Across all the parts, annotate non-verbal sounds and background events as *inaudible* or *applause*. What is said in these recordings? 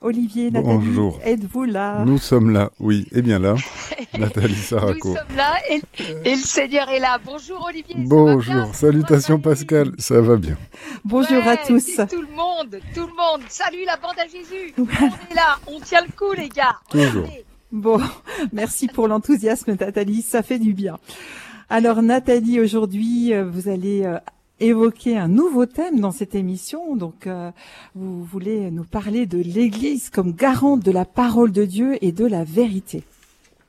Olivier, Nathalie, Bonjour. êtes-vous là? Nous sommes là, oui, et bien là. *laughs* Nathalie Saraco. Nous sommes là et, et, le Seigneur est là. Bonjour Olivier. Bonjour, salutations Pascal, ça va bien. Bonjour ouais, à tous. Tout le monde, tout le monde. Salut la bande à Jésus. on est là, on tient le coup les gars. Toujours. Bon, merci pour l'enthousiasme Nathalie, ça fait du bien. Alors Nathalie, aujourd'hui, euh, vous allez euh, évoquer un nouveau thème dans cette émission. Donc, euh, vous voulez nous parler de l'Église comme garante de la parole de Dieu et de la vérité.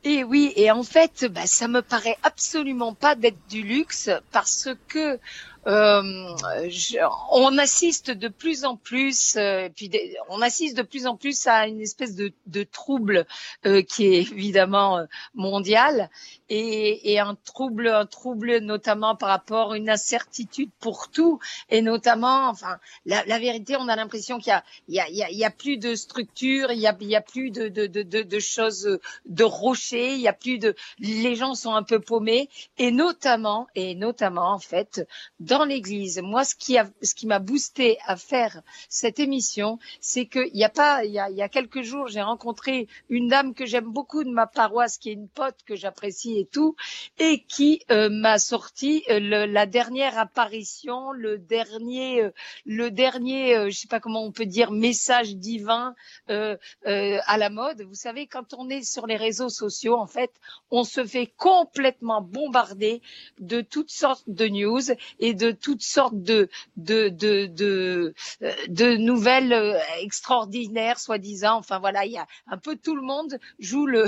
Et oui, et en fait, bah, ça me paraît absolument pas d'être du luxe parce que je, on assiste de plus en plus, euh, puis on assiste de plus en plus à une espèce de, de trouble euh, qui est évidemment mondial et, et, un trouble, un trouble notamment par rapport à une incertitude pour tout et notamment, enfin, la, la vérité, on a l'impression qu'il y a, y y a, plus de structure, il y a, il y a plus de, de, de, de, de choses, de rochers, il y a plus de, les gens sont un peu paumés et notamment, et notamment en fait, dans l'Église, moi, ce qui a, ce qui m'a boosté à faire cette émission, c'est qu'il y a pas, il y a, il y a quelques jours, j'ai rencontré une dame que j'aime beaucoup de ma paroisse, qui est une pote que j'apprécie et tout, et qui euh, m'a sorti euh, le, la dernière apparition, le dernier, euh, le dernier, euh, je sais pas comment on peut dire, message divin euh, à la mode. Vous savez, quand on est sur les réseaux sociaux, en fait, on se fait complètement bombarder de toutes sortes de news et de toutes sortes de de de de, de nouvelles extraordinaires, soi-disant. Enfin voilà, il y a un peu tout le monde joue le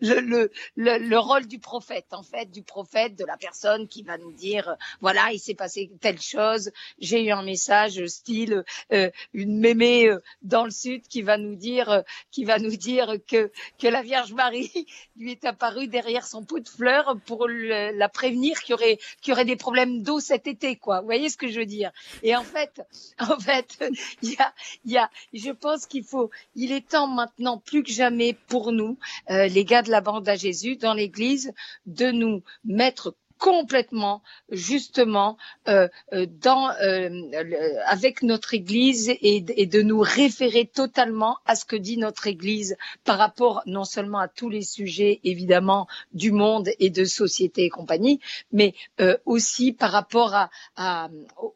le, le le, le rôle du prophète, en fait, du prophète, de la personne qui va nous dire, voilà, il s'est passé telle chose, j'ai eu un message style euh, une mémé euh, dans le sud qui va nous dire, euh, qui va nous dire que que la Vierge Marie *laughs* lui est apparue derrière son pot de fleurs pour la prévenir qu'il y aurait qu'il y aurait des problèmes d'eau été, quoi. Voyez ce que je veux dire? Et en fait, *laughs* en fait, il y a, y a, je pense qu'il faut, il est temps maintenant plus que jamais pour nous, euh, les gars de la bande à Jésus, dans l'Église, de nous mettre complètement justement euh, dans euh, avec notre Église et, et, de nous référer totalement à ce que dit notre Église par rapport non seulement à tous les sujets évidemment du monde et de société et compagnie, mais euh, aussi par rapport à, à,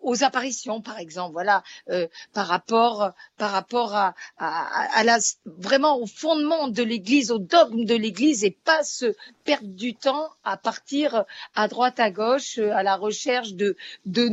aux apparitions par exemple, voilà, euh, par rapport par rapport à, à, à vraiment au fondement de l'Église, au dogme de l'Église et pas se perdre du temps à partir à droite à gauche à la recherche de de,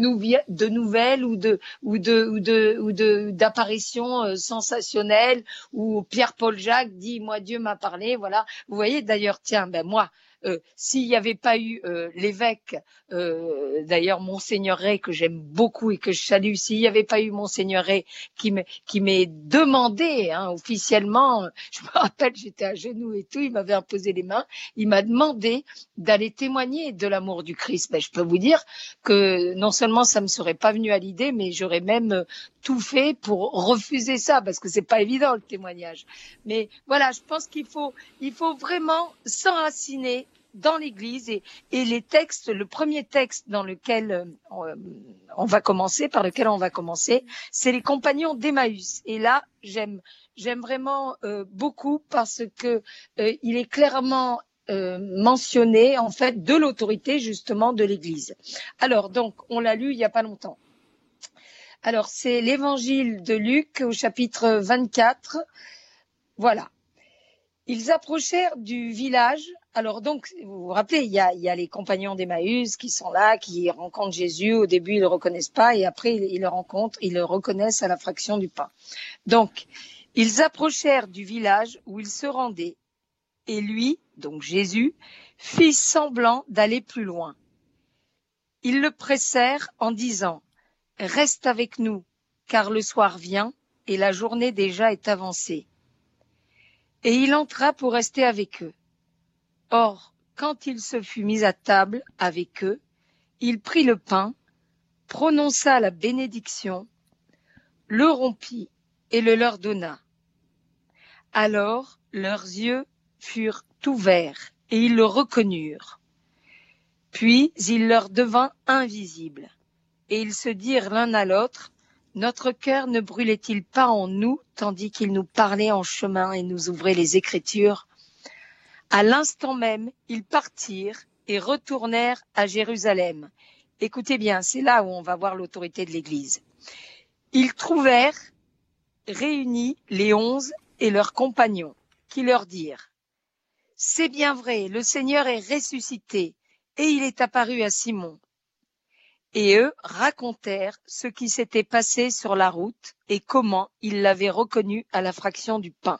nouvelles ou de ou de ou de ou d'apparitions euh, sensationnelles où Pierre-Paul Jacques dit moi Dieu m'a parlé voilà vous voyez d'ailleurs tiens ben moi euh, s'il n'y avait pas eu euh, l'évêque, euh, d'ailleurs Monseigneur Ray que j'aime beaucoup et que je salue, s'il n'y avait pas eu Monseigneur Ray qui m'ait demandé hein, officiellement, je me rappelle j'étais à genoux et tout, il m'avait imposé les mains, il m'a demandé d'aller témoigner de l'amour du Christ. Ben, je peux vous dire que non seulement ça me serait pas venu à l'idée, mais j'aurais même tout fait pour refuser ça parce que c'est pas évident le témoignage. Mais voilà, je pense qu'il faut, il faut vraiment s'enraciner dans l'Église et, et, les textes, le premier texte dans lequel on, on, va commencer, par lequel on va commencer, c'est les compagnons d'Emmaüs. Et là, j'aime, j'aime vraiment euh, beaucoup parce que euh, il est clairement euh, mentionné en fait de l'autorité justement de l'Église. Alors donc, on l'a lu il y a pas longtemps. Alors c'est l'Évangile de Luc au chapitre 24. Voilà. Ils approchèrent du village alors donc, vous vous rappelez, il y a, il y a les compagnons d'Emmaüs qui sont là, qui rencontrent Jésus. Au début, ils le reconnaissent pas, et après, ils le rencontrent, ils le reconnaissent à la fraction du pain. Donc, ils approchèrent du village où ils se rendaient, et lui, donc Jésus, fit semblant d'aller plus loin. Ils le pressèrent en disant, Reste avec nous, car le soir vient, et la journée déjà est avancée. Et il entra pour rester avec eux. Or, quand il se fut mis à table avec eux, il prit le pain, prononça la bénédiction, le rompit et le leur donna. Alors leurs yeux furent ouverts et ils le reconnurent. Puis il leur devint invisible, et ils se dirent l'un à l'autre, notre cœur ne brûlait-il pas en nous tandis qu'il nous parlait en chemin et nous ouvrait les Écritures? À l'instant même, ils partirent et retournèrent à Jérusalem. Écoutez bien, c'est là où on va voir l'autorité de l'Église. Ils trouvèrent réunis les onze et leurs compagnons, qui leur dirent C'est bien vrai, le Seigneur est ressuscité, et il est apparu à Simon. Et eux racontèrent ce qui s'était passé sur la route et comment ils l'avaient reconnu à la fraction du pain.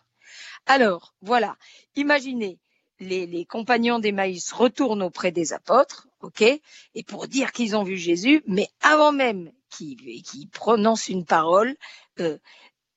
Alors, voilà, imaginez, les, les compagnons d'Emmaüs retournent auprès des apôtres, ok, et pour dire qu'ils ont vu Jésus, mais avant même qu'ils qu'ils prononcent une parole, euh,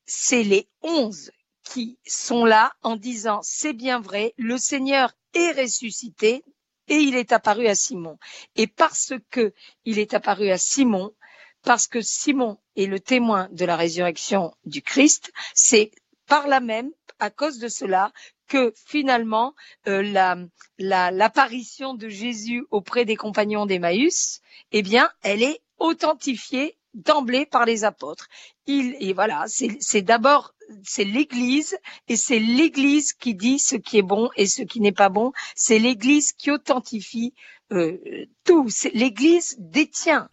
c'est les onze qui sont là en disant c'est bien vrai, le Seigneur est ressuscité et il est apparu à Simon. Et parce que il est apparu à Simon, parce que Simon est le témoin de la résurrection du Christ, c'est par là même, à cause de cela, que finalement euh, la, la, l'apparition de Jésus auprès des compagnons d'Emmaüs, eh bien, elle est authentifiée d'emblée par les apôtres. Il, et voilà, c'est d'abord c'est l'Église et c'est l'Église qui dit ce qui est bon et ce qui n'est pas bon. C'est l'Église qui authentifie euh, tout. L'Église détient,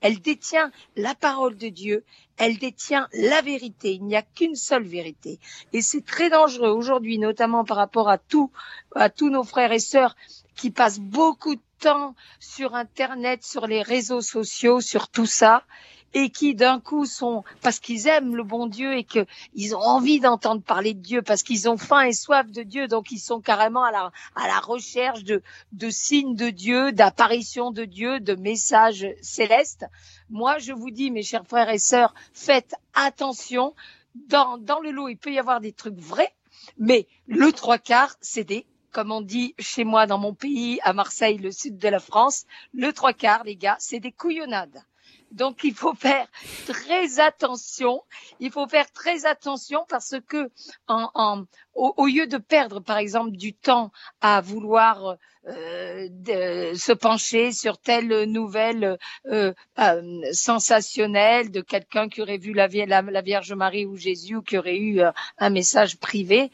elle détient la parole de Dieu. Elle détient la vérité. Il n'y a qu'une seule vérité. Et c'est très dangereux aujourd'hui, notamment par rapport à tout, à tous nos frères et sœurs qui passent beaucoup de temps sur Internet, sur les réseaux sociaux, sur tout ça et qui d'un coup sont parce qu'ils aiment le bon Dieu et qu'ils ont envie d'entendre parler de Dieu parce qu'ils ont faim et soif de Dieu donc ils sont carrément à la à la recherche de de signes de Dieu, d'apparitions de Dieu, de messages célestes. Moi, je vous dis mes chers frères et sœurs, faites attention dans dans le lot, il peut y avoir des trucs vrais, mais le trois quarts, c'est des comme on dit chez moi dans mon pays, à Marseille, le sud de la France, le trois quarts, les gars, c'est des couillonnades. Donc il faut faire très attention. Il faut faire très attention parce que en, en, au, au, lieu de perdre par exemple du temps à vouloir euh, de, se pencher sur telle nouvelle euh, euh, sensationnelle de quelqu'un qui aurait vu la, la, la, Vierge Marie ou Jésus ou qui aurait eu euh, un message privé,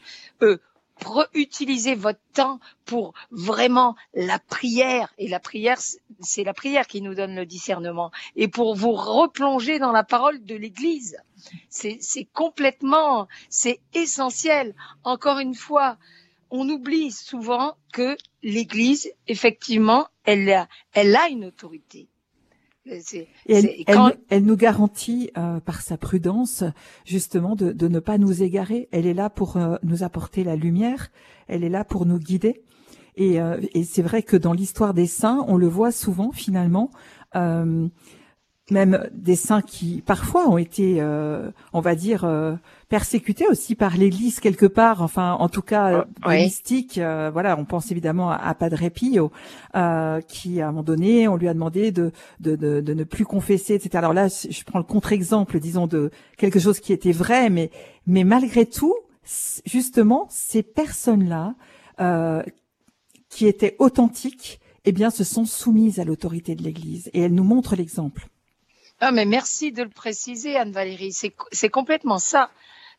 utilisez votre temps pour vraiment la prière. Et la prière, c'est la prière qui nous donne le discernement. Et pour vous replonger dans la parole de l'Église. C'est complètement, c'est essentiel. Encore une fois, on oublie souvent que l'Église, effectivement, elle a, elle a une autorité. Et elle, quand... elle, elle, nous garantit euh, par sa prudence justement de, de, ne pas nous égarer. Elle est là pour euh, nous apporter la lumière. Elle est là pour nous guider. Et, euh, et c'est vrai que dans l'histoire des saints, on le voit souvent finalement. Même des saints qui parfois ont été, euh, on va dire, euh, persécutés aussi par l'Église quelque part. Enfin, en tout cas, oh, mystique. Euh, voilà, on pense évidemment à, à Padre Pio, euh, qui à un moment donné, on lui a demandé de, de, de, de ne plus confesser, etc. Alors là, je prends le contre-exemple, disons, de quelque chose qui était vrai, mais mais malgré tout, justement, ces personnes-là euh, qui étaient authentiques, eh bien, se sont soumises à l'autorité de l'Église et elles nous montrent l'exemple. Ah, mais merci de le préciser, Anne-Valérie. C'est complètement ça.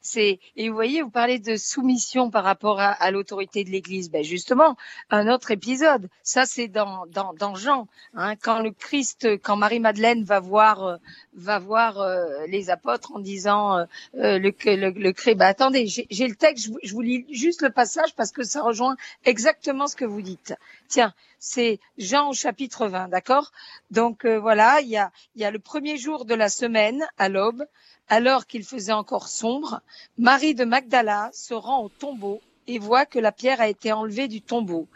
C'est et vous voyez, vous parlez de soumission par rapport à, à l'autorité de l'Église. Ben justement, un autre épisode. Ça, c'est dans, dans, dans Jean, hein, quand le Christ, quand Marie Madeleine va voir euh, va voir euh, les apôtres en disant euh, euh le le, le. Ben attendez, j'ai le texte. Je vous, je vous lis juste le passage parce que ça rejoint exactement ce que vous dites. Tiens, c'est Jean au chapitre 20, d'accord? Donc euh, voilà, il y a, il y a le premier jour de la semaine à l'aube, alors qu'il faisait encore sombre, Marie de Magdala se rend au tombeau et voit que la pierre a été enlevée du tombeau.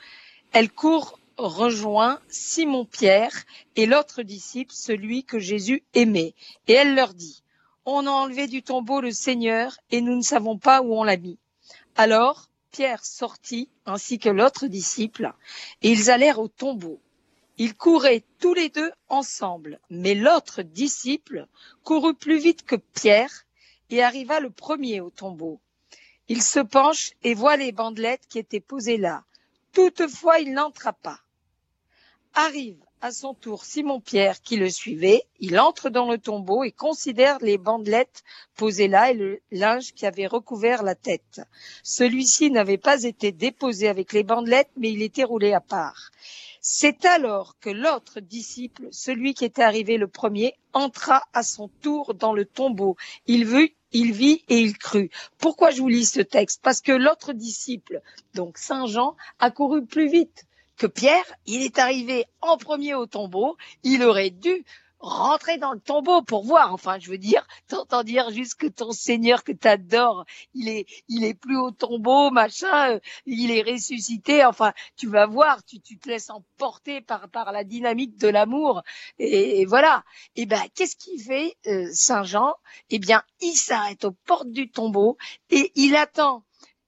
Elle court rejoint Simon-Pierre et l'autre disciple, celui que Jésus aimait, et elle leur dit, On a enlevé du tombeau le Seigneur et nous ne savons pas où on l'a mis. Alors Pierre sortit ainsi que l'autre disciple, et ils allèrent au tombeau. Ils couraient tous les deux ensemble, mais l'autre disciple courut plus vite que Pierre et arriva le premier au tombeau. Il se penche et voit les bandelettes qui étaient posées là. Toutefois, il n'entra pas. Arrive à son tour Simon-Pierre qui le suivait. Il entre dans le tombeau et considère les bandelettes posées là et le linge qui avait recouvert la tête. Celui-ci n'avait pas été déposé avec les bandelettes, mais il était roulé à part. C'est alors que l'autre disciple, celui qui était arrivé le premier, entra à son tour dans le tombeau. Il vit, il vit et il crut. Pourquoi je vous lis ce texte? Parce que l'autre disciple, donc Saint Jean, a couru plus vite que Pierre, il est arrivé en premier au tombeau, il aurait dû rentrer dans le tombeau pour voir. Enfin, je veux dire, *laughs* t'entends dire juste que ton Seigneur que t'adores, il est, il est plus au tombeau, machin, euh, il est ressuscité. Enfin, tu vas voir, tu, tu te laisses emporter par, par la dynamique de l'amour. Et, voilà. Et ben, qu'est-ce qu'il fait, euh, Saint Jean Eh bien, il s'arrête aux portes du tombeau et il attend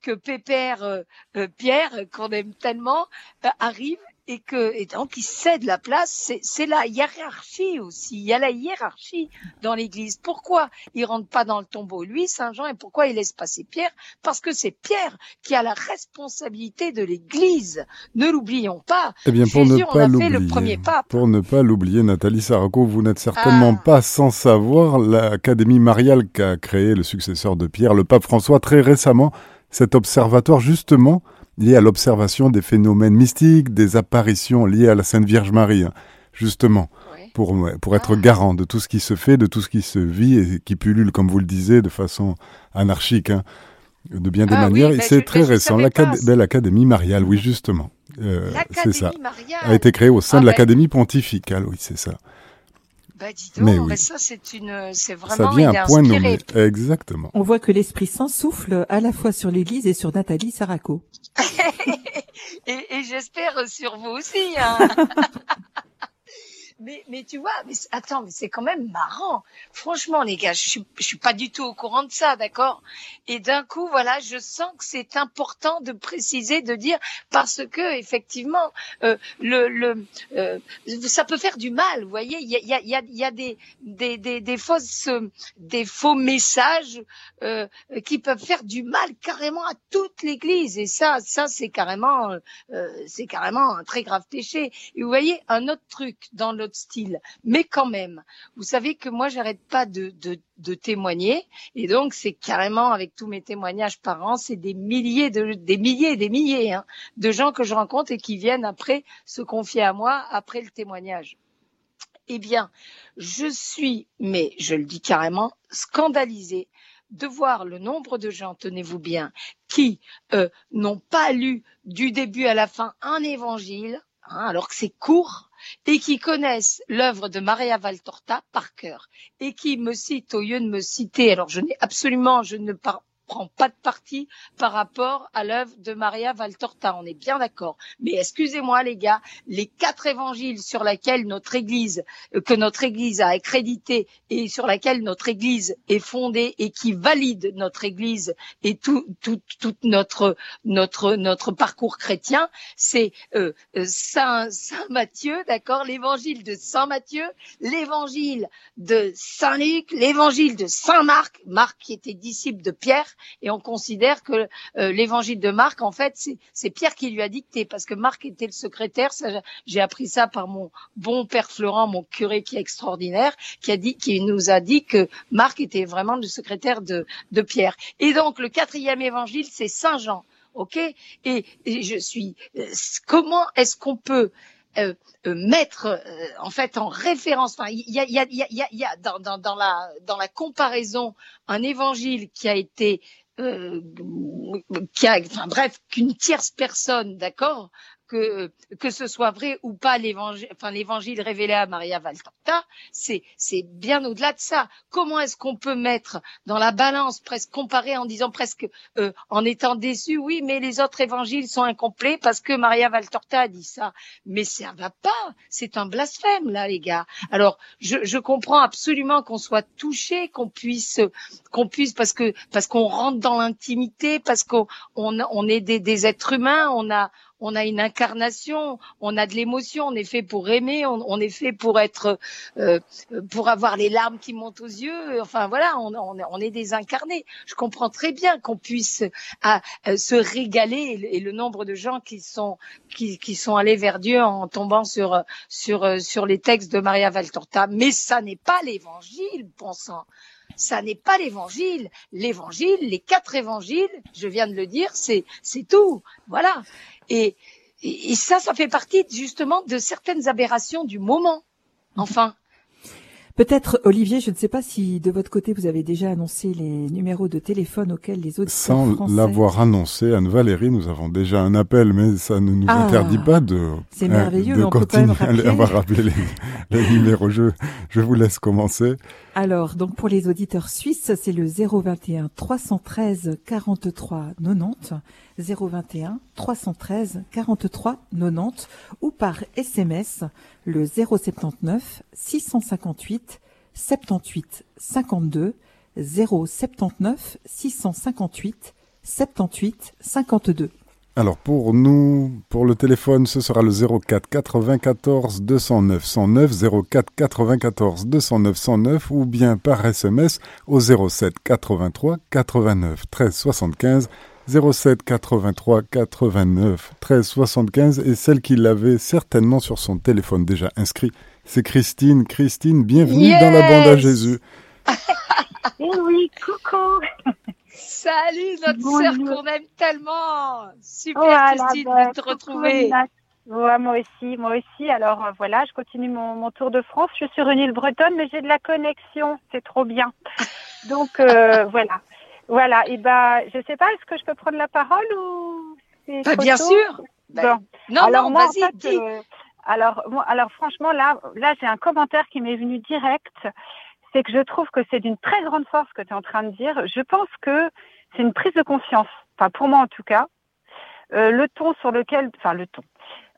que Pépère euh, euh, Pierre, qu'on aime tellement, euh, arrive et que et donc il cède la place. C'est la hiérarchie aussi. Il y a la hiérarchie dans l'Église. Pourquoi il rentre pas dans le tombeau lui, Saint Jean, et pourquoi il laisse passer Pierre? Parce que c'est Pierre qui a la responsabilité de l'Église. Ne l'oublions pas. Eh bien, pour ne pas l'oublier, pour ne pas l'oublier, Nathalie Saraco, vous n'êtes certainement ah. pas sans savoir l'Académie mariale qu'a créée le successeur de Pierre, le pape François, très récemment cet observatoire justement lié à l'observation des phénomènes mystiques, des apparitions liées à la Sainte Vierge Marie, hein, justement, pour, pour être ah. garant de tout ce qui se fait, de tout ce qui se vit et qui pullule, comme vous le disiez, de façon anarchique, hein, de bien des ah manières. et c'est très récent, l'Académie mariale, oui, justement. Euh, c'est ça. A été créée au sein ah de ben l'Académie pontificale, oui, c'est ça. Bah dis donc, mais oui. ça c'est une, c'est vraiment ça vient un point nommé. Exactement. On voit que l'Esprit Saint souffle à la fois sur l'Église et sur Nathalie Saraco. *laughs* et, et j'espère sur vous aussi. Hein. *laughs* mais, mais tu vois, mais attends, mais c'est quand même marrant. Franchement, les gars, je suis, je suis pas du tout au courant de ça, d'accord? Et d'un coup, voilà, je sens que c'est important de préciser, de dire, parce que effectivement, euh, le, le, euh, ça peut faire du mal. Vous voyez, il y a, y a, il y a des, des, des, des fausses, des faux messages euh, qui peuvent faire du mal carrément à toute l'Église. Et ça, ça, c'est carrément, euh, c'est carrément un très grave péché. Et vous voyez, un autre truc dans le style. Mais quand même, vous savez que moi, j'arrête pas de, témoigner. Et donc, c'est carrément, avec tous mes témoignages par an, c'est des milliers, de, des milliers des milliers hein, de gens que je rencontre et qui viennent après se confier à moi après le témoignage. Eh bien, je suis, mais je le dis carrément, scandalisée de voir le nombre de gens, tenez-vous bien, qui euh, n'ont pas lu du début à la fin un évangile, hein, alors que c'est court, et qui connaissent l'œuvre de Maria Valtorta par cœur et qui me citent au lieu de me citer, alors je n'ai absolument, je ne parle prend pas de parti par rapport à l'œuvre de Maria Valtorta. On est bien d'accord. Mais excusez-moi, les gars, les quatre évangiles sur lesquels notre Église, euh, que notre Église a accrédité et sur lesquels notre Église est fondée et qui valide notre Église et tout, tout, tout notre, notre, notre parcours chrétien, c'est euh, euh, Saint, Saint Matthieu, d'accord, l'Évangile de Saint Matthieu, l'Évangile de Saint Luc, l'Évangile de Saint Marc, Marc qui était disciple de Pierre, et on considère que euh, l'évangile de Marc, en fait, c'est Pierre qui lui a dicté, parce que Marc était le secrétaire. J'ai appris ça par mon bon père Florent, mon curé qui est extraordinaire, qui a dit, qui nous a dit que Marc était vraiment le secrétaire de, Pierre. Et donc le quatrième évangile, c'est Saint Jean. Ok? Et, je suis. Euh, comment est-ce qu'on peut euh, euh, mettre euh, en fait en référence. Enfin, il y a, y a, y a, dans, la dans la comparaison un évangile qui a été qui a, enfin bref, qu'une tierce personne, d'accord, que, que ce soit vrai ou pas l'évangile, enfin l'évangile révélé à Maria Valtorta, c'est, c'est bien au-delà de ça. Comment est-ce qu'on peut mettre dans la balance, presque comparer en disant presque, euh, en étant déçu, oui, mais les autres évangiles sont incomplets parce que Maria Valtorta a dit ça. Mais ça va pas. C'est un blasphème, là, les gars. Alors, je, je comprends absolument qu'on soit touché, qu'on puisse, qu'on puisse, parce que, parce qu'on rentre dans l'intimité, parce qu'on, on, on est des, des êtres humains, on a, on a une incarnation, on a de l'émotion, on est fait pour aimer, on, est fait pour être, euh, pour avoir les larmes qui montent aux yeux. Enfin voilà, on, est des incarnés. Je comprends très bien qu'on puisse à, se régaler et le nombre de gens qui sont qui, sont allés vers Dieu en tombant sur sur sur les textes de Maria Valtorta, mais ça n'est pas l'évangile, pensant ça n'est pas l'évangile. L'évangile, les quatre évangiles, je viens de le dire, c'est c'est tout. Voilà. Et, et, ça, ça fait partie justement de certaines aberrations du moment. Enfin, Peut-être, Olivier, je ne sais pas si de votre côté vous avez déjà annoncé les numéros de téléphone auxquels les autres Sans l'avoir annoncé, Anne-Valérie, nous avons déjà un appel, mais ça ne nous ah. interdit pas de, c'est merveilleux, de on continuer peut quand même à rappeler les, les numéros. Je, je vous laisse commencer. Alors, donc pour les auditeurs suisses, c'est le 021 313 43 90, 021 313 43 90, ou par SMS le 079 658 78 52 079 658 78 52. Alors pour nous, pour le téléphone, ce sera le 04 94 209 109 04 94 209 109 ou bien par SMS au 07 83 89 13 75 07 83 89 13 75 et celle qui l'avait certainement sur son téléphone déjà inscrit, c'est Christine. Christine, bienvenue dans la bande à Jésus. *laughs* Eh oui, coucou. Salut notre sœur qu'on aime tellement. Super Christine de te retrouver. moi aussi, moi aussi. Alors euh, voilà, je continue mon, tour de France. Je suis sur une île bretonne, mais j'ai de la connexion. C'est trop bien. *laughs* Donc euh, voilà. Voilà. Et ben, je sais pas, est-ce que je peux prendre la parole ou bah, Bien sûr. Bah, non, alors, non, vas-y. Euh, alors, alors franchement, là, là, j'ai un commentaire qui m'est venu direct c'est que je trouve que c'est d'une très grande force que tu es en train de dire. Je pense que c'est une prise de conscience, enfin pour moi en tout cas. Euh, le ton sur lequel, enfin le ton,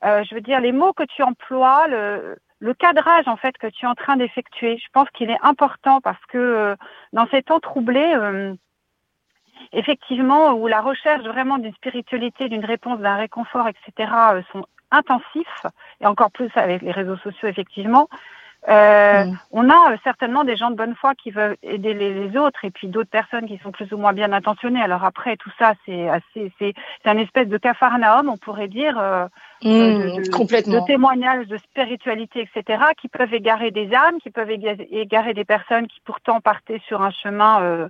euh, je veux dire les mots que tu emploies, le, le cadrage en fait que tu es en train d'effectuer, je pense qu'il est important parce que euh, dans ces temps troublés, effectivement, où la recherche vraiment d'une spiritualité, d'une réponse, d'un réconfort, etc., sont intensifs, et encore plus avec les réseaux sociaux, effectivement, euh, mm. On a euh, certainement des gens de bonne foi qui veulent aider les, autres et puis d'autres personnes qui sont plus ou moins bien intentionnées. Alors après, tout ça, c'est assez, c'est, c'est un espèce de cafarnaum, on pourrait dire, euh, mm, de, complètement. de témoignages de spiritualité, etc., qui peuvent égarer des âmes, qui peuvent égarer des personnes qui pourtant partaient sur un chemin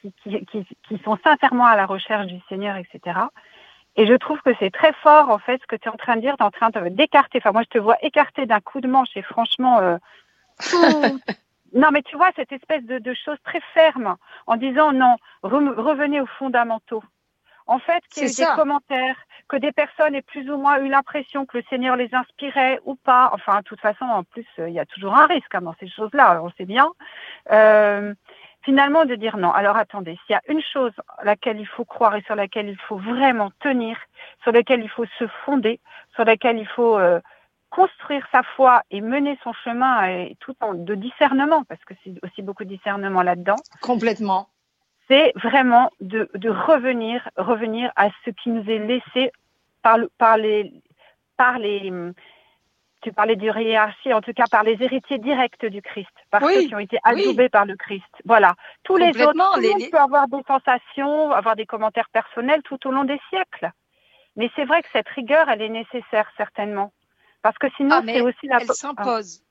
qui, qui, qui, qui sont sincèrement à la recherche du Seigneur, etc. Et je trouve que c'est très fort, en fait, ce que tu es en train de dire. Tu es en train d'écarter. Enfin, moi, je te vois écarter d'un coup de manche et franchement, euh, *laughs* non, mais tu vois, cette espèce de, de chose très ferme en disant non, revenez aux fondamentaux. En fait, qu'il y ait des commentaires, que des personnes aient plus ou moins eu l'impression que le Seigneur les inspirait ou pas. Enfin, de toute façon, en plus, il y a toujours un risque hein, dans ces choses-là, on sait bien. Euh, finalement de dire non. Alors attendez, s'il y a une chose à laquelle il faut croire et sur laquelle il faut vraiment tenir, sur laquelle il faut se fonder, sur laquelle il faut euh, construire sa foi et mener son chemin et tout en de discernement, parce que c'est aussi beaucoup de discernement là-dedans. Complètement. C'est vraiment de, de revenir, revenir à ce qui nous est laissé par, le, par les, par les, tu parlais du hiérarchie, en tout cas par les héritiers directs du Christ, par ceux qui ont été adoubés par le Christ. Voilà. Tous les autres, tout monde peut avoir des sensations, avoir des commentaires personnels tout au long des siècles. Mais c'est vrai que cette rigueur, elle est nécessaire certainement, parce que sinon ah, c'est aussi la. Elle s'impose.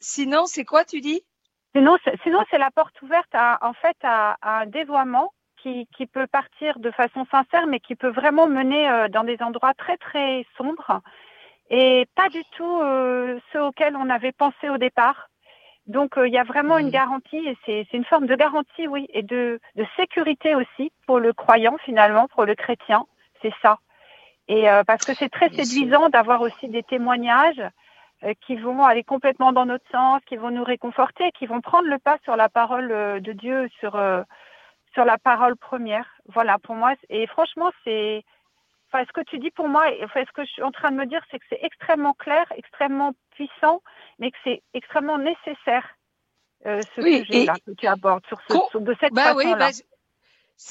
Sinon, c'est quoi, tu dis? Sinon, sinon c'est la porte ouverte à, en fait, à un dévoiement qui, peut partir de façon sincère, mais qui peut vraiment mener euh, dans des endroits très très sombres et pas du tout euh, ceux auxquels on avait pensé au départ. Donc euh, il y a vraiment une mmh. garantie et c'est une forme de garantie, oui, et de, de, sécurité aussi pour le croyant finalement, pour le chrétien, c'est ça. Et parce que c'est très séduisant d'avoir aussi des témoignages qui vont aller complètement dans notre sens, qui vont nous réconforter, qui vont prendre le pas sur la parole de Dieu, sur sur la parole première. Voilà, pour moi. Et franchement, c'est. Enfin, ce que tu dis pour moi, enfin, ce que je suis en train de me dire, c'est que c'est extrêmement clair, extrêmement puissant, mais que c'est extrêmement nécessaire, euh, ce sujet-là que tu abordes sur, ce, de cette bah façon-là.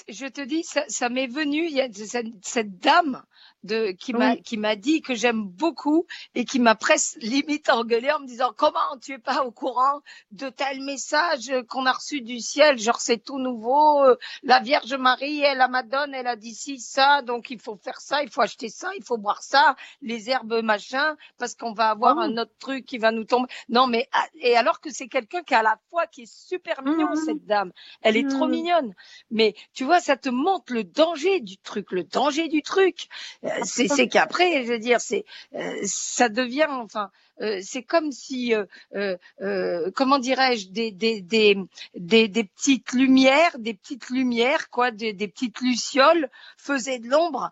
je te dis, ça, ça m'est venu, il y a cette, cette dame de, qui m'a qui m'a dit que j'aime beaucoup et qui m'a presque limite engueulé en me disant comment tu es pas au courant de tel message qu'on a reçu du ciel? Genre c'est tout nouveau. La Vierge Marie elle a Madone elle a dit ci ça. Donc il faut faire ça il faut acheter ça il faut boire ça les herbes machin parce qu'on va avoir ah un autre truc qui va nous tomber. Non mais ah, et alors que c'est quelqu'un qui a la foi qui est super mignon mmh. cette dame. Elle est trop mmh. mignonne. Mais tu vois ça te montre le danger du truc le danger du truc. euh, c'est qu'après, je veux dire, c'est euh, ça devient enfin. Euh, c'est comme si, euh, comment dirais-je, des, des, des, des, des petites lumières, des petites lumières, quoi, des, des petites lucioles faisaient de l'ombre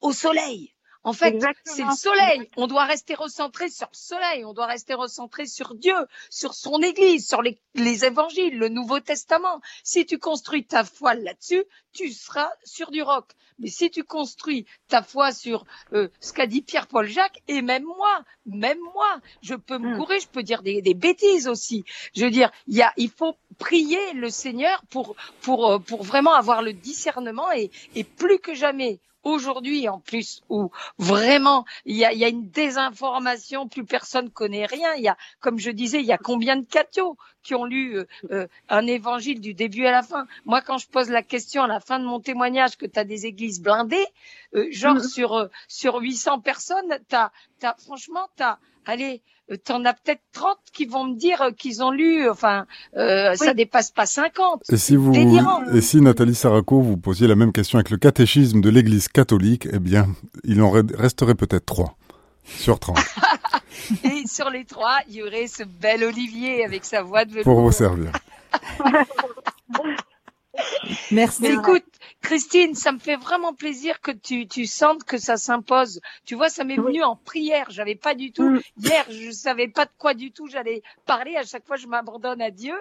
au, soleil. En fait, c'est le soleil. On doit rester recentré sur le soleil. On doit rester recentré sur Dieu, sur son Église, sur les, les évangiles, le Nouveau Testament. Si tu construis ta foi là-dessus, tu seras sur du roc. Mais si tu construis ta foi sur euh, ce qu'a dit Pierre-Paul Jacques, et même moi, même moi, je peux me hmm. courir, je peux dire des, des, bêtises aussi. Je veux dire, il y a, il faut prier le Seigneur pour pour euh, pour vraiment avoir le discernement et, et plus que jamais aujourd'hui en plus où vraiment il y a, y a, une désinformation, plus personne connaît rien. Il y a, comme je disais, il y a combien de cathos qui ont lu euh, euh, un évangile du début à la fin? Moi, quand je pose la question à la fin de mon témoignage que tu as des églises blindées, euh, genre mm-hmm. sur sur 800 personnes, t'as, t'as franchement t'as allez euh, t'en as peut-être 30 qui vont me dire qu'ils ont lu, enfin, euh, ça dépasse pas 50. Et si vous, et si Nathalie Saraco, vous posiez la même question avec le catéchisme de l'Église catholique, eh bien, il en resterait peut-être 3 sur 30. *laughs* et sur les 3, il y aurait ce bel Olivier avec sa voix de velours. Pour vous servir. *laughs* Merci. écoute, Christine, ça me fait vraiment plaisir que tu, tu sentes que ça s'impose. Tu vois, ça m'est venu en prière. J'avais pas du tout, mm. hier, je savais pas de quoi du tout j'allais parler. À chaque fois, je m'abandonne à Dieu.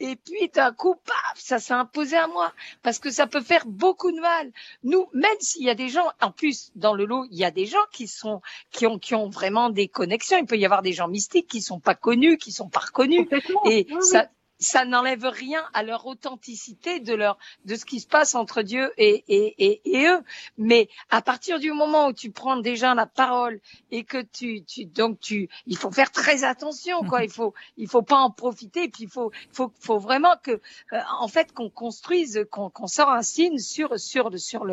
Et puis, d'un coup, paf, ça s'est imposé à moi. Parce que ça peut faire beaucoup de mal. Nous, même s'il y a des gens, en plus, dans le lot, il y a des gens qui sont, qui ont, qui ont vraiment des connexions. Il peut y avoir des gens mystiques qui sont pas connus, qui sont pas reconnus. Et ça, ça n'enlève rien à leur authenticité de leur de ce qui se passe entre Dieu et, et, et, et, eux. Mais à partir du moment où tu prends déjà la parole et que tu, tu donc tu il faut faire très attention quoi. Il faut il faut pas en profiter. Et puis il faut faut faut vraiment que euh, en fait qu'on construise qu'on qu'on sort un signe sur sur sur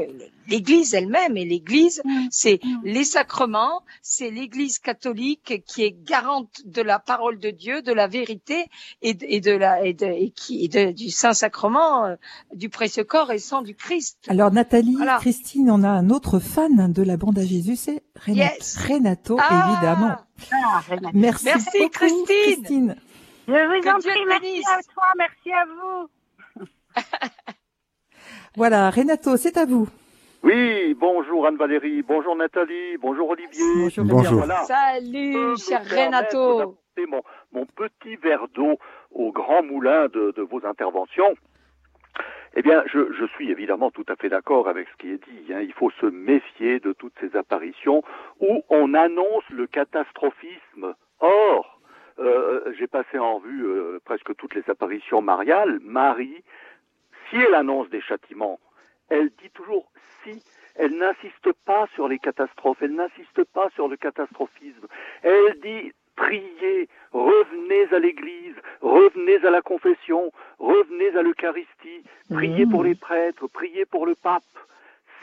l'Église elle-même et l'Église mm. c'est mm. les sacrements, c'est l'Église catholique qui est garante de la parole de Dieu, de la vérité et et de la et, de, et qui, de, du Saint-Sacrement, euh, du précieux corps et sang du Christ. Alors Nathalie, Christine, on a un autre fan de la bande à Jésus, c'est Renato, ah évidemment. Ah, merci, merci beaucoup, Christine. Christine. Je vous en prie, merci à toi, merci à vous. *laughs* voilà, Renato, c'est à vous. Oui, bonjour Anne-Valérie, bonjour Nathalie, bonjour Olivier. Bonjour. Salut, euh, cher Renato. Mon, mon petit verre d'eau au grand moulin de, vos interventions. Eh bien, je, suis évidemment tout à fait d'accord avec ce qui est dit. Hein. Il faut se méfier de toutes ces apparitions où on annonce le catastrophisme. Or, euh, j'ai passé en vue euh, presque toutes les apparitions mariales. Marie, si elle annonce des châtiments, elle dit toujours si. Elle n'insiste pas sur les catastrophes, elle n'insiste pas sur le catastrophisme. Elle dit priez, revenez à l'église, revenez à la confession, revenez à l'Eucharistie, priez pour mmh. les prêtres, priez pour le pape.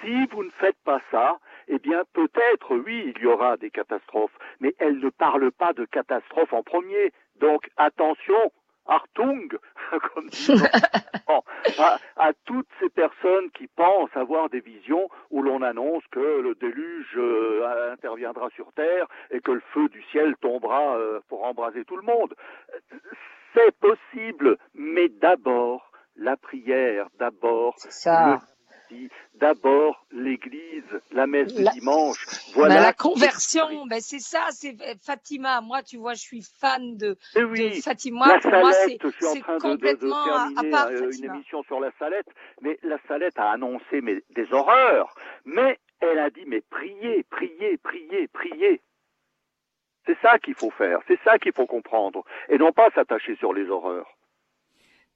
Si vous ne faites pas ça, eh bien peut-être, oui, il y aura des catastrophes, mais elle ne parle pas de catastrophe en premier. Donc attention, Artung, *laughs* comme *laughs* à, toutes ces personnes qui pensent avoir des visions où l'on annonce que le déluge euh, interviendra sur Terre et que le feu du ciel tombera euh, pour embraser tout le monde. C'est possible, mais d'abord la prière, d'abord d'abord l'église, la messe du dimanche. Voilà. la conversion, ben c'est ça, c'est Fatima. Moi, tu vois, je suis fan de, eh Fatima. Pour moi, c'est complètement de, terminer à euh, une émission sur la salette, mais la salette a annoncé mais, des horreurs. Mais elle a dit, mais priez, priez, priez, priez. C'est ça qu'il faut faire, c'est ça qu'il faut comprendre, et non pas s'attacher sur les horreurs.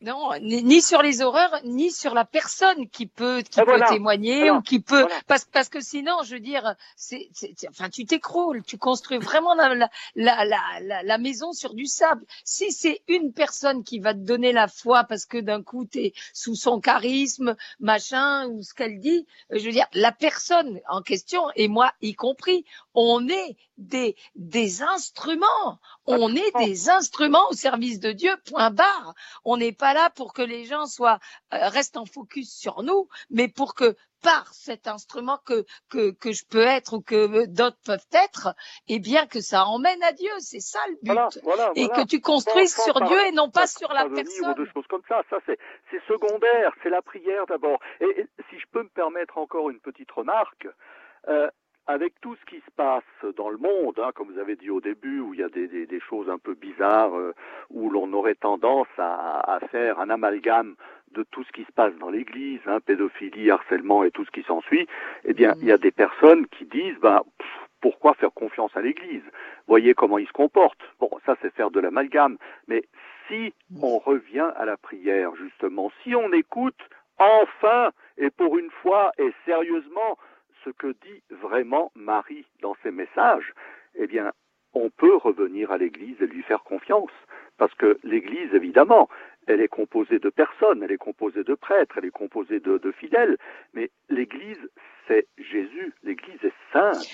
Non, ni, sur les horreurs, ni sur la personne qui peut qui peut témoigner ou qui peut parce parce que sinon, je veux dire, c'est enfin tu t'écroules, tu construis vraiment la la, la la, la maison sur du sable. Si c'est une personne qui va te donner la foi parce que d'un coup tu es sous son charisme, machin ou ce qu'elle dit, je veux dire, la personne en question et moi y compris, on est des des instruments, on est des instruments au service de Dieu. Point barre. On n'est pas là pour que les gens soient euh, restent en focus sur nous, mais pour que par cet instrument que que, que je peux être ou que d'autres peuvent être, et eh bien que ça emmène à Dieu, c'est ça le but, et que tu construises sur Dieu et non pas sur la personne. Ou de choses comme ça, ça c'est c'est secondaire, c'est la prière d'abord. Et, si je peux me permettre encore une petite remarque. Euh, avec tout ce qui se passe dans le monde, hein, comme vous avez dit au début, où il y a des, des, des choses un peu bizarres, euh, où l'on aurait tendance à, à, faire un amalgame de tout ce qui se passe dans l'Église, hein, pédophilie, harcèlement et tout ce qui s'ensuit, eh bien, il y a des personnes qui disent, ben, pourquoi faire confiance à l'Église? Voyez comment ils se comportent. Bon, ça c'est faire de l'amalgame, mais si on revient à la prière, justement, si on écoute enfin et pour une fois et sérieusement que dit vraiment Marie dans ses messages, eh bien, on peut revenir à l'Église et lui faire confiance. Parce que l'Église, évidemment, elle est composée de personnes, elle est composée de prêtres, elle est composée de, de fidèles, mais l'Église, c'est Jésus, l'Église est sainte.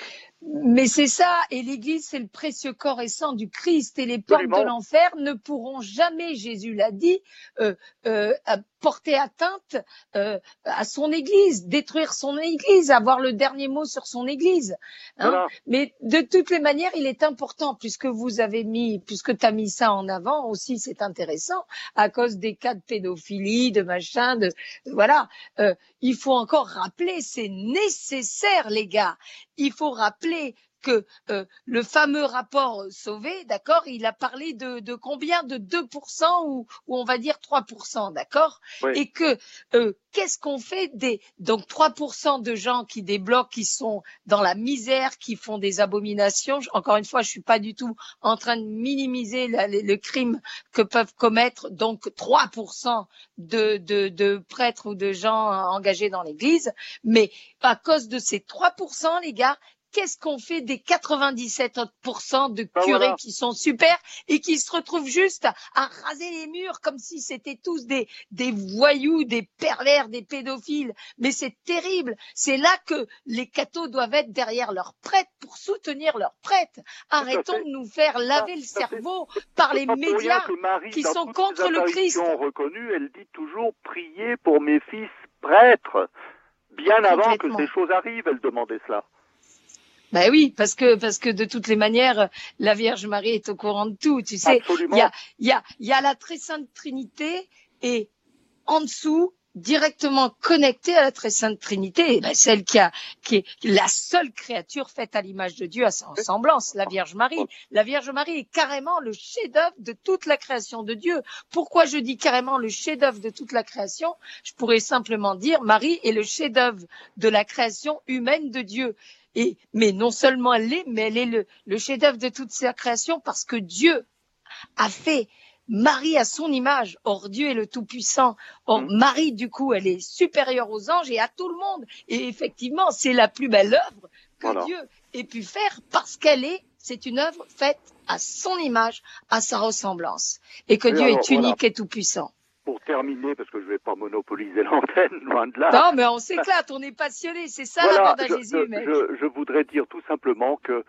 Mais c'est ça, et l'Église, c'est le précieux corps et sang du Christ, et les portes de l'enfer ne pourront jamais, Jésus l'a dit, euh, euh, porter atteinte euh, à son Église, détruire son Église, avoir le dernier mot sur son Église. Hein. Mais de toutes les manières, il est important, puisque vous avez mis, puisque tu as mis ça en avant aussi, c'est intéressant, à cause des cas de pédophilie, de machin, de voilà. Il faut encore rappeler, c'est nécessaire, les gars. Il faut rappeler que euh, le fameux rapport Sauvé, d'accord, il a parlé de, de combien de 2% ou, ou, on va dire 3%, d'accord Et que euh, qu'est-ce qu'on fait des donc 3% de gens qui débloquent, qui sont dans la misère, qui font des abominations. Encore une fois, je suis pas du tout en train de minimiser le, crime que peuvent commettre donc 3% de, de, de prêtres ou de gens engagés dans l'Église, mais à cause de ces 3%, les gars, qu'est-ce qu'on fait des 97% de ben curés qui sont super et qui se retrouvent juste à, raser les murs comme si c'était tous des, des voyous, des pervers, des pédophiles. Mais c'est terrible. C'est là que les cathos doivent être derrière leurs prêtres pour soutenir leurs prêtres. Arrêtons de nous faire laver le cerveau par les médias qui sont contre le Christ. Reconnu, elle dit toujours prier pour mes fils prêtres. Bien avant que ces choses arrivent, elle demandait cela. Ben oui, parce que parce que de toutes les manières, la Vierge Marie est au courant de tout. Tu sais, il y a il y a il y a la très sainte Trinité et en dessous directement connectée à la très sainte Trinité, ben celle qui a qui est la seule créature faite à l'image de Dieu à sa ressemblance, la Vierge Marie. La Vierge Marie est carrément le chef-d'œuvre de toute la création de Dieu. Pourquoi je dis carrément le chef-d'œuvre de toute la création? Je pourrais simplement dire Marie est le chef-d'œuvre de la création humaine de Dieu. Et, mais non seulement elle l'est, mais elle est le, le chef-d'œuvre de toute sa création parce que Dieu a fait Marie à son image. Or, Dieu est le Tout-Puissant. Or, mm. Marie, du coup, elle est supérieure aux anges et à tout le monde. Et effectivement, c'est la plus belle œuvre que Dieu ait pu faire parce qu'elle est, c'est une œuvre faite à son image, à sa ressemblance. Et que Dieu est unique et tout-puissant pour terminer, parce que je ne vais pas monopoliser *laughs* l'antenne, loin de là. Non, mais on s'éclate, on est passionné, c'est ça la bande à Jésus. Mec. Je, je, voudrais dire tout simplement que,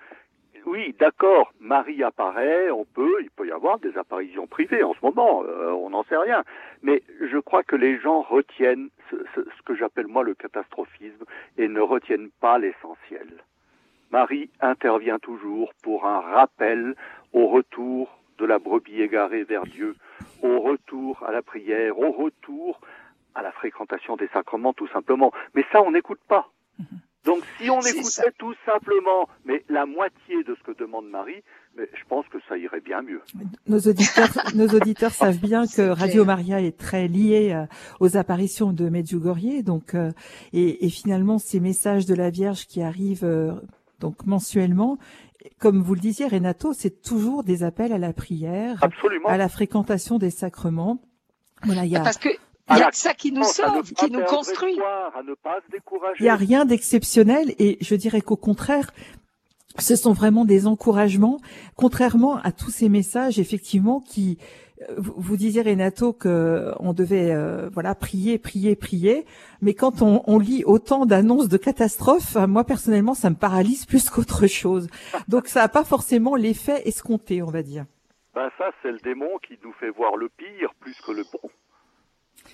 oui, d'accord, Marie apparaît, on peut, il peut y avoir des apparitions privées en ce moment, euh, on n'en sait rien. Mais je crois que les gens retiennent ce, ce, ce que j'appelle moi le catastrophisme et ne retiennent pas l'essentiel. Marie intervient toujours pour un rappel au retour de la brebis égarée vers Dieu, au retour à la prière, au retour à la fréquentation des sacrements tout simplement. Mais ça, on n'écoute pas. Mhm. Donc si on écoutait tout simplement, mais la moitié de ce que demande Marie, mais je pense que ça irait bien mieux. Nos auditeurs, *laughs* nos auditeurs savent bien que Radio Maria est très lié euh, aux apparitions de Medjugorje, donc euh, et, et, finalement ces messages de la Vierge qui arrivent euh, donc mensuellement comme vous le disiez, Renato, c'est toujours des appels à la prière, à la fréquentation des sacrements. Voilà, y a... Parce que il y a que ça qui nous sauve, qui nous construit. Il n'y a rien d'exceptionnel et je dirais qu'au contraire, ce sont vraiment des encouragements, contrairement à tous ces messages effectivement qui euh, vous disiez Renato que on devait euh, voilà prier, prier, prier, mais quand on, on lit autant d'annonces de catastrophes, moi personnellement ça me paralyse plus qu'autre chose. Donc ça n'a pas forcément l'effet escompté, on va dire. Ben ça c'est le démon qui nous fait voir le pire plus que le bon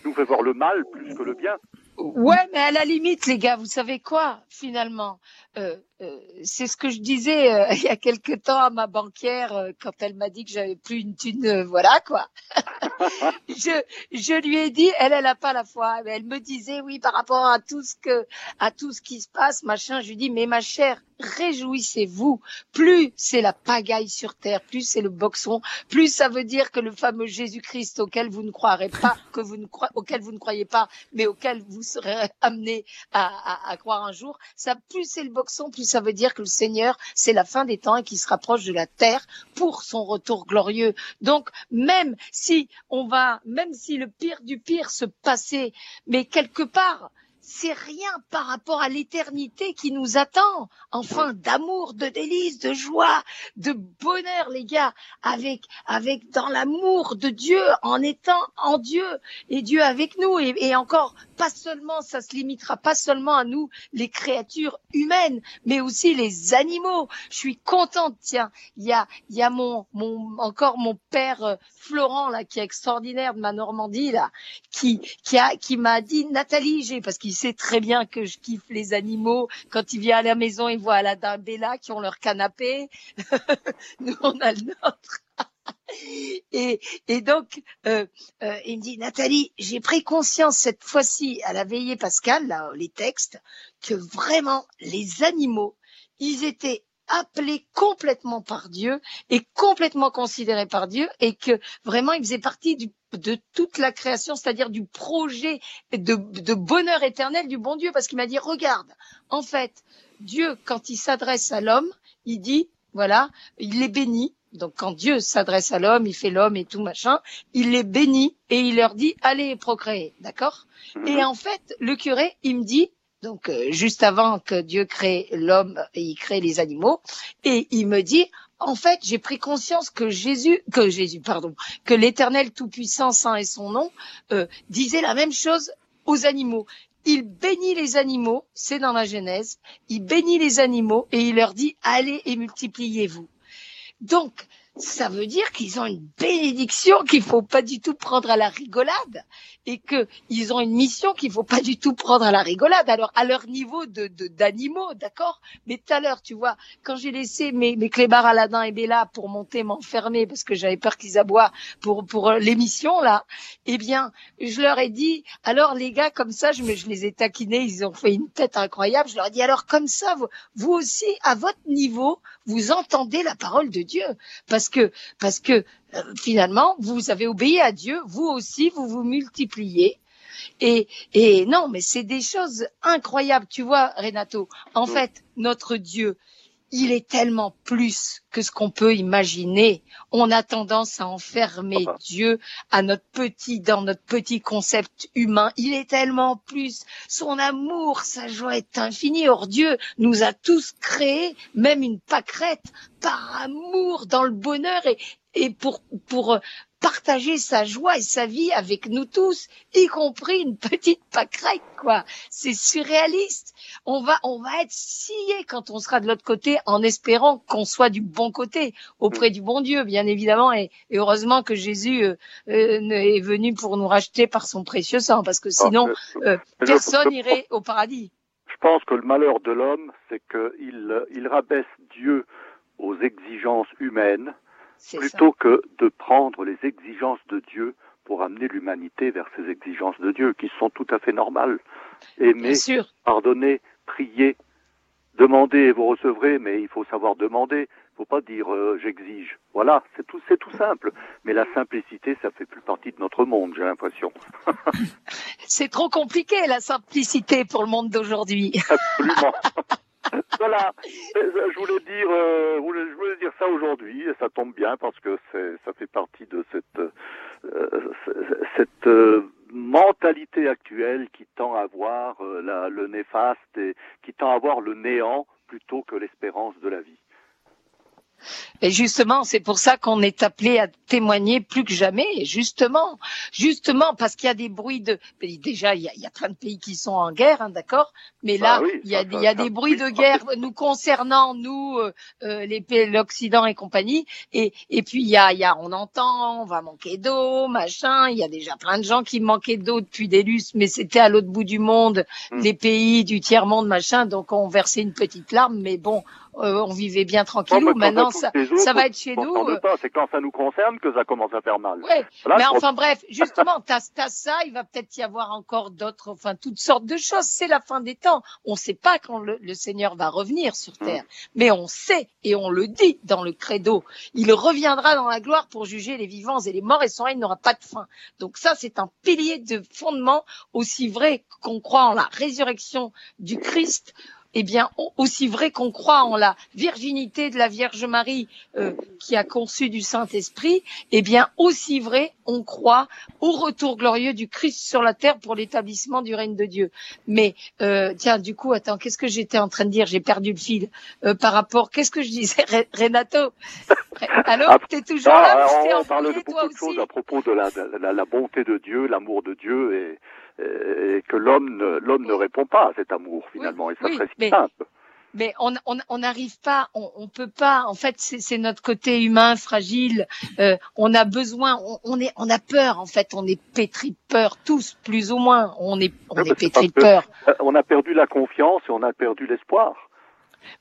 nous fait voir le mal plus que le bien. Ouais, mais à la limite, les gars, vous savez quoi, finalement? Euh, euh, C'est ce que je disais euh, *laughs* il y a quelque temps à ma banquière quand elle m'a dit que j'avais plus une thune, voilà quoi. *laughs* je, je lui ai dit, elle, elle a pas la foi. Elle me disait, oui, par rapport à tout ce que, à tout ce qui se passe, machin. Je lui dis, mais ma chère, réjouissez-vous. Plus c'est la pagaille sur terre, plus c'est le boxon, plus ça veut dire que le fameux Jésus-Christ auquel vous ne croirez pas, *laughs* que vous ne auquel vous ne croyez pas, mais auquel vous serez amené à, à, croire un jour, ça plus c'est le boxon, plus ça veut dire que le Seigneur, c'est la fin des temps et qu'il se rapproche de la terre pour son retour glorieux. Donc, même si on va, même si le pire du pire se passait, mais quelque part, c'est rien par rapport à l'éternité qui nous attend. Enfin, d'amour, de délices, de joie, de bonheur, les gars, avec, avec dans l'amour de Dieu, en étant en Dieu et Dieu avec nous. Et, et, encore, pas seulement, ça se limitera pas seulement à nous, les créatures humaines, mais aussi les animaux. Je suis contente, tiens, il y a, il y a mon, mon, encore mon père euh, Florent, là, qui est extraordinaire de ma Normandie, là, qui, qui a, qui m'a dit, Nathalie, j'ai, parce qu'il sait très bien que je kiffe les animaux. Quand il vient à la maison, il voit Aladdin et Bella qui ont leur canapé. *laughs* Nous, on a le nôtre. *laughs* Et, et, donc, euh, euh, il me dit, Nathalie, j'ai pris conscience cette fois-ci à la veillée Pascal, là, les textes, que vraiment les animaux, ils étaient appelés complètement par Dieu et complètement considérés par Dieu et que vraiment ils faisaient partie du de toute la création, c'est-à-dire du projet de, de, bonheur éternel du bon Dieu, parce qu'il m'a dit, regarde, en fait, Dieu, quand il s'adresse à l'homme, il dit, voilà, il les bénit. Donc quand Dieu s'adresse à l'homme, il fait l'homme et tout machin, il les bénit et il leur dit, allez procréer, d'accord? Et mhm. en fait, le curé, il me dit, donc euh, juste avant que Dieu crée l'homme et il crée les animaux, et il me dit, en fait, j'ai pris conscience que Jésus, que Jésus, pardon, que l'Éternel Tout-Puissant, Saint et son nom, euh, disait la même chose aux animaux. Il bénit les animaux, c'est dans la Genèse, il bénit les animaux et il leur dit allez et multipliez-vous. Donc, ça veut dire qu'ils ont une bénédiction qu'il faut pas du tout prendre à la rigolade et que ils ont une mission qu'il faut pas du tout prendre à la rigolade. Alors à leur niveau de d'animaux, d'accord? Mais tout à l'heure, tu vois, quand j'ai laissé mes mes clébards Aladdin et Bella pour monter m'enfermer parce que j'avais peur qu'ils aboient pour pour l'émission là, eh bien, je leur ai dit alors les gars comme ça, je me je les ai taquinés, ils ont fait une tête incroyable. Je leur ai dit alors comme ça, vous, vous aussi à votre niveau, vous entendez la parole de Dieu parce que parce que euh, finalement vous avez obéi à Dieu, vous aussi vous vous multipliez. Et, et non, mais c'est des choses incroyables, tu vois, Renato. En fait, notre Dieu, il est tellement plus que ce qu'on peut imaginer. On a tendance à enfermer Dieu à notre petit, dans notre petit concept humain. Il est tellement plus. Son amour, sa joie est infinie. Or, Dieu nous a tous créés, même une pâquerette, par amour dans le bonheur et, et pour, pour partager sa joie et sa vie avec nous tous, y compris une petite pâquerette, quoi. C'est surréaliste. On va, on va être scié quand on sera de l'autre côté en espérant qu'on soit du bon côté, auprès du bon Dieu, bien évidemment. Et, heureusement que Jésus euh, euh, est venu pour nous racheter par son précieux sang, parce que sinon, euh, personne n'irait au paradis. Je pense que le malheur de l'homme, c'est qu'il il rabaisse Dieu aux exigences humaines plutôt que de prendre les exigences de Dieu pour amener l'humanité vers ces exigences de Dieu qui sont tout à fait normales. Aimer, pardonner, prier, demander et vous recevrez, mais il faut savoir demander. Il faut pas dire euh, j'exige. Voilà, c'est tout, c'est tout simple. Mais la simplicité, ça fait plus partie de notre monde, j'ai l'impression. *laughs* c'est trop compliqué la simplicité pour le monde d'aujourd'hui. *laughs* Absolument. voilà, je voulais dire, euh, je voulais dire ça aujourd'hui, et ça tombe bien parce que ça fait partie de cette cette mentalité actuelle qui tend à voir le néfaste et qui tend à voir le néant plutôt que l'espérance de la vie. Et justement, c'est pour ça qu'on est appelé à témoigner plus que jamais. justement, justement, parce qu'il y a des bruits de. Déjà, il y a, il y a plein de pays qui sont en guerre, hein, d'accord? Mais là, ah il y a, il y a des bruits de guerre nous concernant, nous, euh, euh les l'Occident et compagnie. Et, et puis il y a, il y a, on entend, on va manquer d'eau, machin. Il y a déjà plein de gens qui manquaient d'eau depuis des lustres, mais c'était à l'autre bout du monde, hmm. les pays du tiers monde, machin. Donc on versait une petite larme, mais bon, euh, on vivait bien tranquillou. Maintenant, ça, ça va être chez nous. Euh. C'est quand ça nous concerne que ça commence à faire mal. Ouais. mais enfin bref, justement, t'as as ça, il va peut-être y avoir encore d'autres, enfin toutes sortes de choses. C'est la fin des temps. On ne sait pas quand le, Seigneur va revenir sur hmm. terre, mais on sait et on le dit dans le credo. Il reviendra dans la gloire pour juger les vivants et les morts et son règne n'aura pas de fin. Donc ça, c'est un pilier de fondement aussi vrai qu'on croit en la résurrection du Christ eh bien, aussi vrai qu'on croit en la virginité de la Vierge Marie euh, qui a conçu du Saint-Esprit, eh bien, aussi vrai on croit au retour glorieux du Christ sur la terre pour l'établissement du règne de Dieu. Mais euh, tiens, du coup, attends, qu'est-ce que j'étais en train de dire? J'ai perdu le fil. Euh, par rapport. Qu'est-ce que je disais, Renato? Alors, ah, t'es toujours là? On parle de beaucoup de choses à propos de la, la, la bonté de Dieu, l'amour de Dieu et et que l'homme ne, l'homme ne répond pas à cet amour finalement, et ça serait mais, simple. Mais on n'arrive pas, on, on peut pas. En fait, c'est notre côté humain fragile. Euh, on a besoin, on, on, est, on a peur. En fait, on est pétri de peur tous, plus ou moins. On est, on est pétri de peur. On a perdu la confiance et on a perdu l'espoir.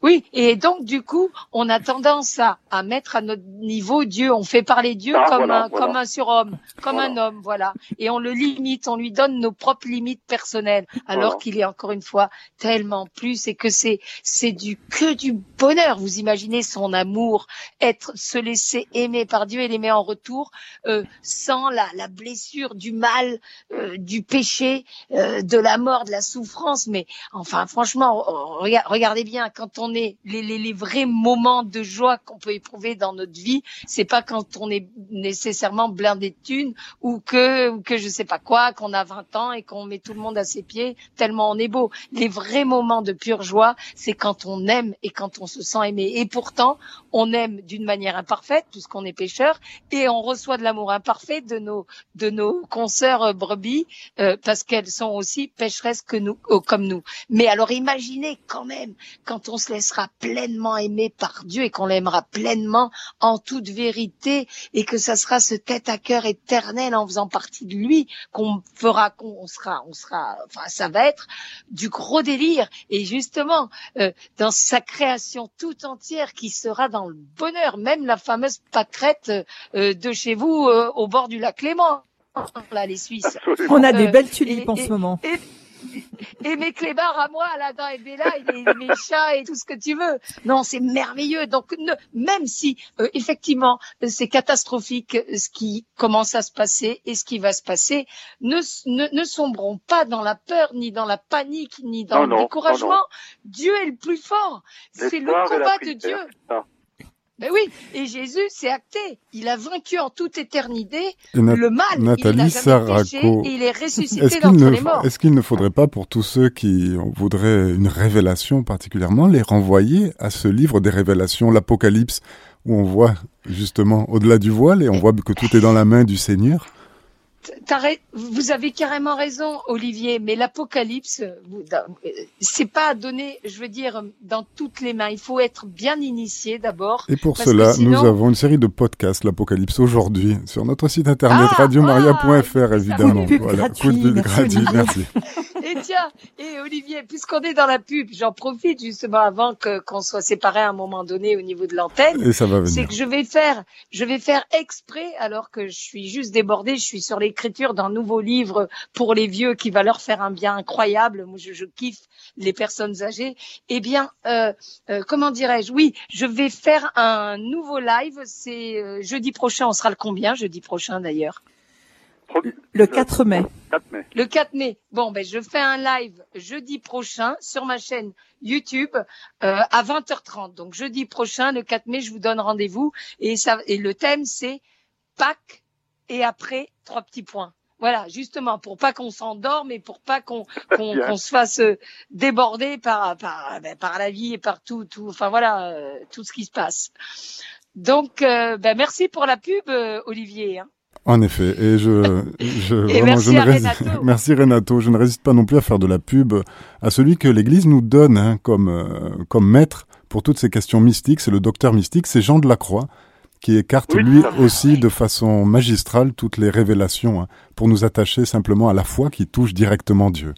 Oui, et donc du coup, on a tendance à, à mettre à notre niveau Dieu. On fait parler Dieu ah, comme un comme un surhomme, comme un homme, voilà. Et on le limite, on lui donne nos propres limites personnelles, alors qu'il est encore une fois tellement plus et que c'est c'est du que du bonheur. Vous imaginez son amour, être se laisser aimer par Dieu et l'aimer en retour, euh, sans la, la blessure du mal, euh, du péché, euh, de la mort, de la souffrance. Mais enfin, franchement, regardez bien quand on est les, les, les vrais moments de joie qu'on peut éprouver dans notre vie, c'est pas quand on est nécessairement blindé de thunes ou que ou que je sais pas quoi, qu'on a 20 ans et qu'on met tout le monde à ses pieds tellement on est beau. Les vrais moments de pure joie, c'est quand on aime et quand on se sent aimé. Et pourtant, on aime d'une manière imparfaite puisqu'on est pécheur et on reçoit de l'amour imparfait de nos de nos consoeurs euh, brebis euh, parce qu'elles sont aussi pécheresses que nous euh, comme nous. Mais alors imaginez quand même quand on se laissera pleinement aimer par Dieu et qu'on l'aimera pleinement en toute vérité et que ça sera ce tête à cœur éternel en faisant partie de lui qu'on fera qu'on sera on sera enfin ça va être du gros délire. Et justement euh, dans sa création tout entière qui sera dans le bonheur même la fameuse pâquerette euh, de chez vous euh, au bord du lac Clément là les Suisses. On a des belles tulipes en ce moment. et mes clébards à moi, là-dedans, et Bella, et mes chats et tout ce que tu veux. Non, c'est merveilleux. Donc, ne, même si euh, effectivement c'est catastrophique euh, ce qui commence à se passer et ce qui va se passer, ne, ne, ne sombrons pas dans la peur, ni dans la panique, ni dans le découragement. Dieu est le plus fort. C'est le combat de Dieu. Ben oui, et Jésus, c'est acté. Il a vaincu en toute éternité le mal. Nathalie Sarraco, il est ressuscité d'entre les morts. Est-ce qu'il ne faudrait pas, pour tous ceux qui voudraient une révélation particulièrement, les renvoyer à ce livre des révélations, l'Apocalypse, où on voit justement au-delà du voile et on voit que tout est dans la main du Seigneur? Vous avez carrément raison, Olivier, mais l'apocalypse, c'est pas à donner, je veux dire, dans toutes les mains. Il faut être bien initié d'abord. Et pour cela, nous avons une série de podcasts, l'apocalypse, aujourd'hui, sur notre site internet ah, radiomaria.fr, ah, évidemment. voilà, coup de pub gratuit, merci. Tiens, et Olivier, puisqu'on est dans la pub, j'en profite justement avant que qu'on soit séparés à un moment donné au niveau de l'antenne. Et ça va venir. C'est que je vais faire, je vais faire exprès, alors que je suis juste débordée, je suis sur l'écriture d'un nouveau livre pour les vieux qui va leur faire un bien incroyable. Moi, je, je kiffe les personnes âgées. Eh bien, euh, euh, comment dirais-je? Oui, je vais faire un nouveau live. C'est euh, jeudi prochain. On sera le combien? Jeudi prochain d'ailleurs le 4 mai. Le 4 mai. Bon, ben je fais un live jeudi prochain sur ma chaîne YouTube euh, à 20h30. Donc jeudi prochain, le 4 mai, je vous donne rendez-vous et ça et le thème c'est Pâques et après trois petits points. Voilà, justement, pour pas qu'on s'endorme et pour pas qu'on *laughs* qu'on se fasse euh, déborder par par ben, par la vie et par tout tout enfin voilà euh, tout ce qui se passe. Donc euh, ben, merci pour la pub Olivier. Hein. En effet, et je, je, merci, je Renato. *laughs* merci Renato. Je ne résiste pas non plus à faire de la pub à celui que l'Église nous donne hein, comme comme maître pour toutes ces questions mystiques. C'est le docteur mystique, c'est Jean de la Croix qui écarte lui aussi de façon magistrale toutes les révélations hein, pour nous attacher simplement à la foi qui touche directement Dieu.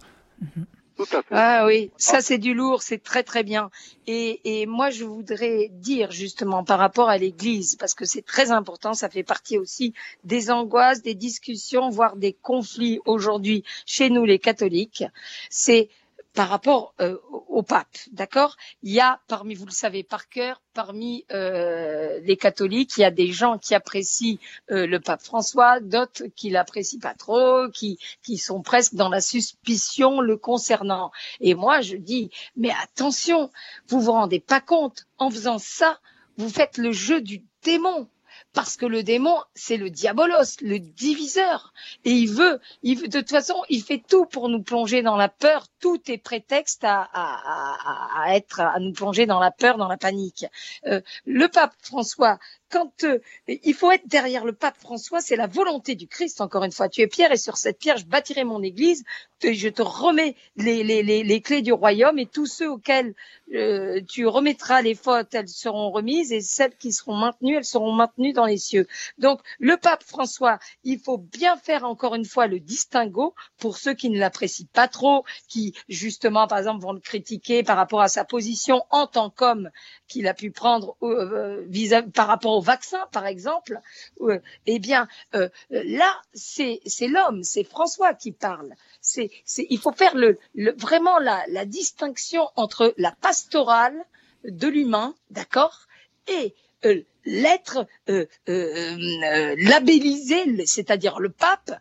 Ah oui, ça c'est du lourd, c'est très très bien. Et, et, moi je voudrais dire justement par rapport à l'Église, parce que c'est très important, ça fait partie aussi des angoisses, des discussions, voire des conflits aujourd'hui chez nous les catholiques, c'est par rapport euh, au pape, d'accord? Il y a parmi, vous le savez par cœur, parmi euh, les catholiques, il y a des gens qui apprécient euh, le pape François, d'autres qui l'apprécient pas trop, qui qui sont presque dans la suspicion le concernant. Et moi, je dis, mais attention, vous vous rendez pas compte en faisant ça, vous faites le jeu du démon parce que le démon, c'est le diabolos, le diviseur. Et il veut, il, de toute façon, il fait tout pour nous plonger dans la peur. Tout est prétexte à, être, à nous plonger dans la peur, dans la panique. Euh, le pape François, quand euh, il faut être derrière le pape François, c'est la volonté du Christ. Encore une fois, tu es pierre et sur cette pierre, je bâtirai mon église. Je te remets les, les, les, les clés du royaume et tous ceux auxquels euh, tu remettras les fautes, elles seront remises et celles qui seront maintenues, elles seront maintenues dans les cieux. Donc, le pape François, il faut bien faire encore une fois le distinguo pour ceux qui ne l'apprécient pas trop, qui justement, par exemple, vont le critiquer par rapport à sa position en tant qu'homme qu'il a pu prendre euh, vis par rapport au vaccin, par exemple. Euh, eh bien, euh, là, c'est l'homme, c'est François qui parle. C'est il faut faire le, le vraiment la, la distinction entre la pastorale de l'humain, d'accord, et euh, l'être euh, euh, euh labellisé, c'est-à-dire le pape,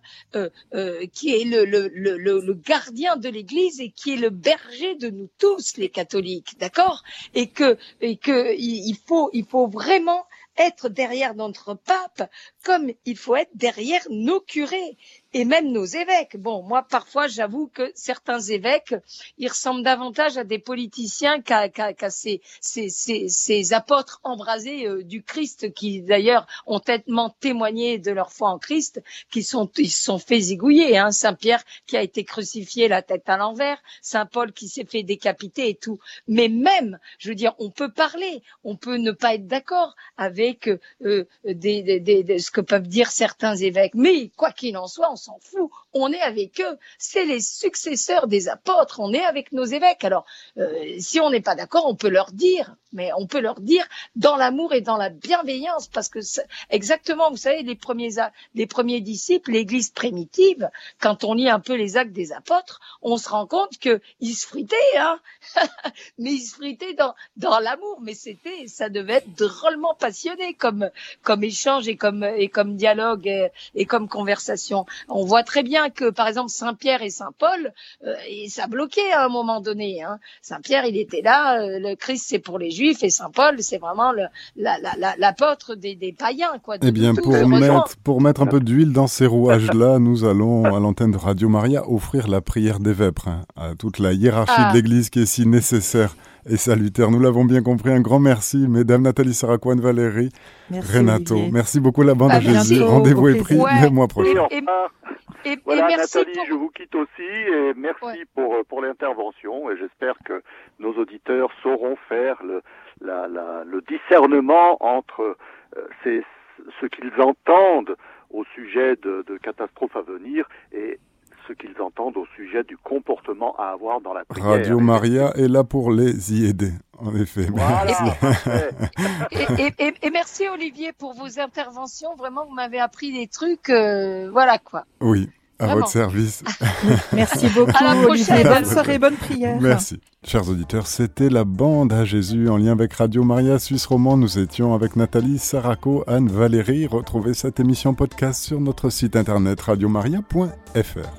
qui est le, le, le, le, gardien de l'Église et qui est le berger de nous tous, les catholiques, d'accord Et que, et que il faut, il faut vraiment être derrière notre pape comme il faut être derrière nos curés et même nos évêques. Bon, moi, parfois, j'avoue que certains évêques, ils ressemblent davantage à des politiciens qu'à ces, ces, ces, ces, apôtres embrasés euh, du Christ, qui d'ailleurs ont tellement témoigné de leur foi en Christ, qui sont, ils se sont fait zigouiller. Hein. Saint Pierre qui a été crucifié la tête à l'envers, Saint Paul qui s'est fait décapiter et tout. Mais même, je veux dire, on peut parler, on peut ne pas être d'accord avec euh, des, des, des, ce que peuvent dire certains évêques. Mais quoi qu'il en soit, on s'en fout. On est avec eux. C'est les successeurs des apôtres. On est avec nos évêques. Alors, euh, si on n'est pas d'accord, on peut leur dire. Mais on peut leur dire dans l'amour et dans la bienveillance, parce que exactement, vous savez, les premiers les premiers disciples, l'Église primitive, quand on lit un peu les actes des apôtres, on se rend compte que ils se fritaient, hein, *laughs* mais ils se fritaient dans dans l'amour. Mais c'était, ça devait être drôlement passionné comme comme échange et comme et comme dialogue et, comme conversation. On voit très bien que, par exemple, Saint Pierre et Saint Paul, euh, ça bloquait à un moment donné. Hein. Saint Pierre, il était là, euh, le Christ c'est pour les Juifs et Saint Paul, c'est vraiment l'apôtre des, des, païens, quoi. Eh bien, pour mettre pour mettre un peu d'huile dans ces rouages-là, *laughs* nous allons à l'antenne de Radio Maria offrir la prière des vêpres hein, à toute la hiérarchie de ah. l'Église qui est si nécessaire et salutaire. Nous l'avons bien compris. Un grand merci, mesdames Nathalie Saracoine, Valérie, Renato. Merci beaucoup la bande à Jésus. Rendez-vous est pris le mois prochain. Et, voilà, Nathalie, je vous quitte aussi et merci pour, pour l'intervention et j'espère que nos auditeurs sauront faire le, la, la, le discernement entre euh, ce qu'ils entendent au sujet de, de catastrophes à venir et ce qu'ils entendent au sujet du comportement à avoir dans la prière. Radio Maria est là pour les y aider, en effet. *laughs* et, merci Olivier pour vos interventions. Vraiment, vous m'avez appris des trucs. Euh, voilà quoi. Oui. À votre service. *laughs* Merci beaucoup. À la prochaine. Bonne soirée, bonne prière. Merci. Chers auditeurs, c'était la bande à Jésus en lien avec Radio Maria Suisse Romand. Nous étions avec Nathalie Saraco, Anne Valérie. Retrouvez cette émission podcast sur notre site internet radiomaria.fr.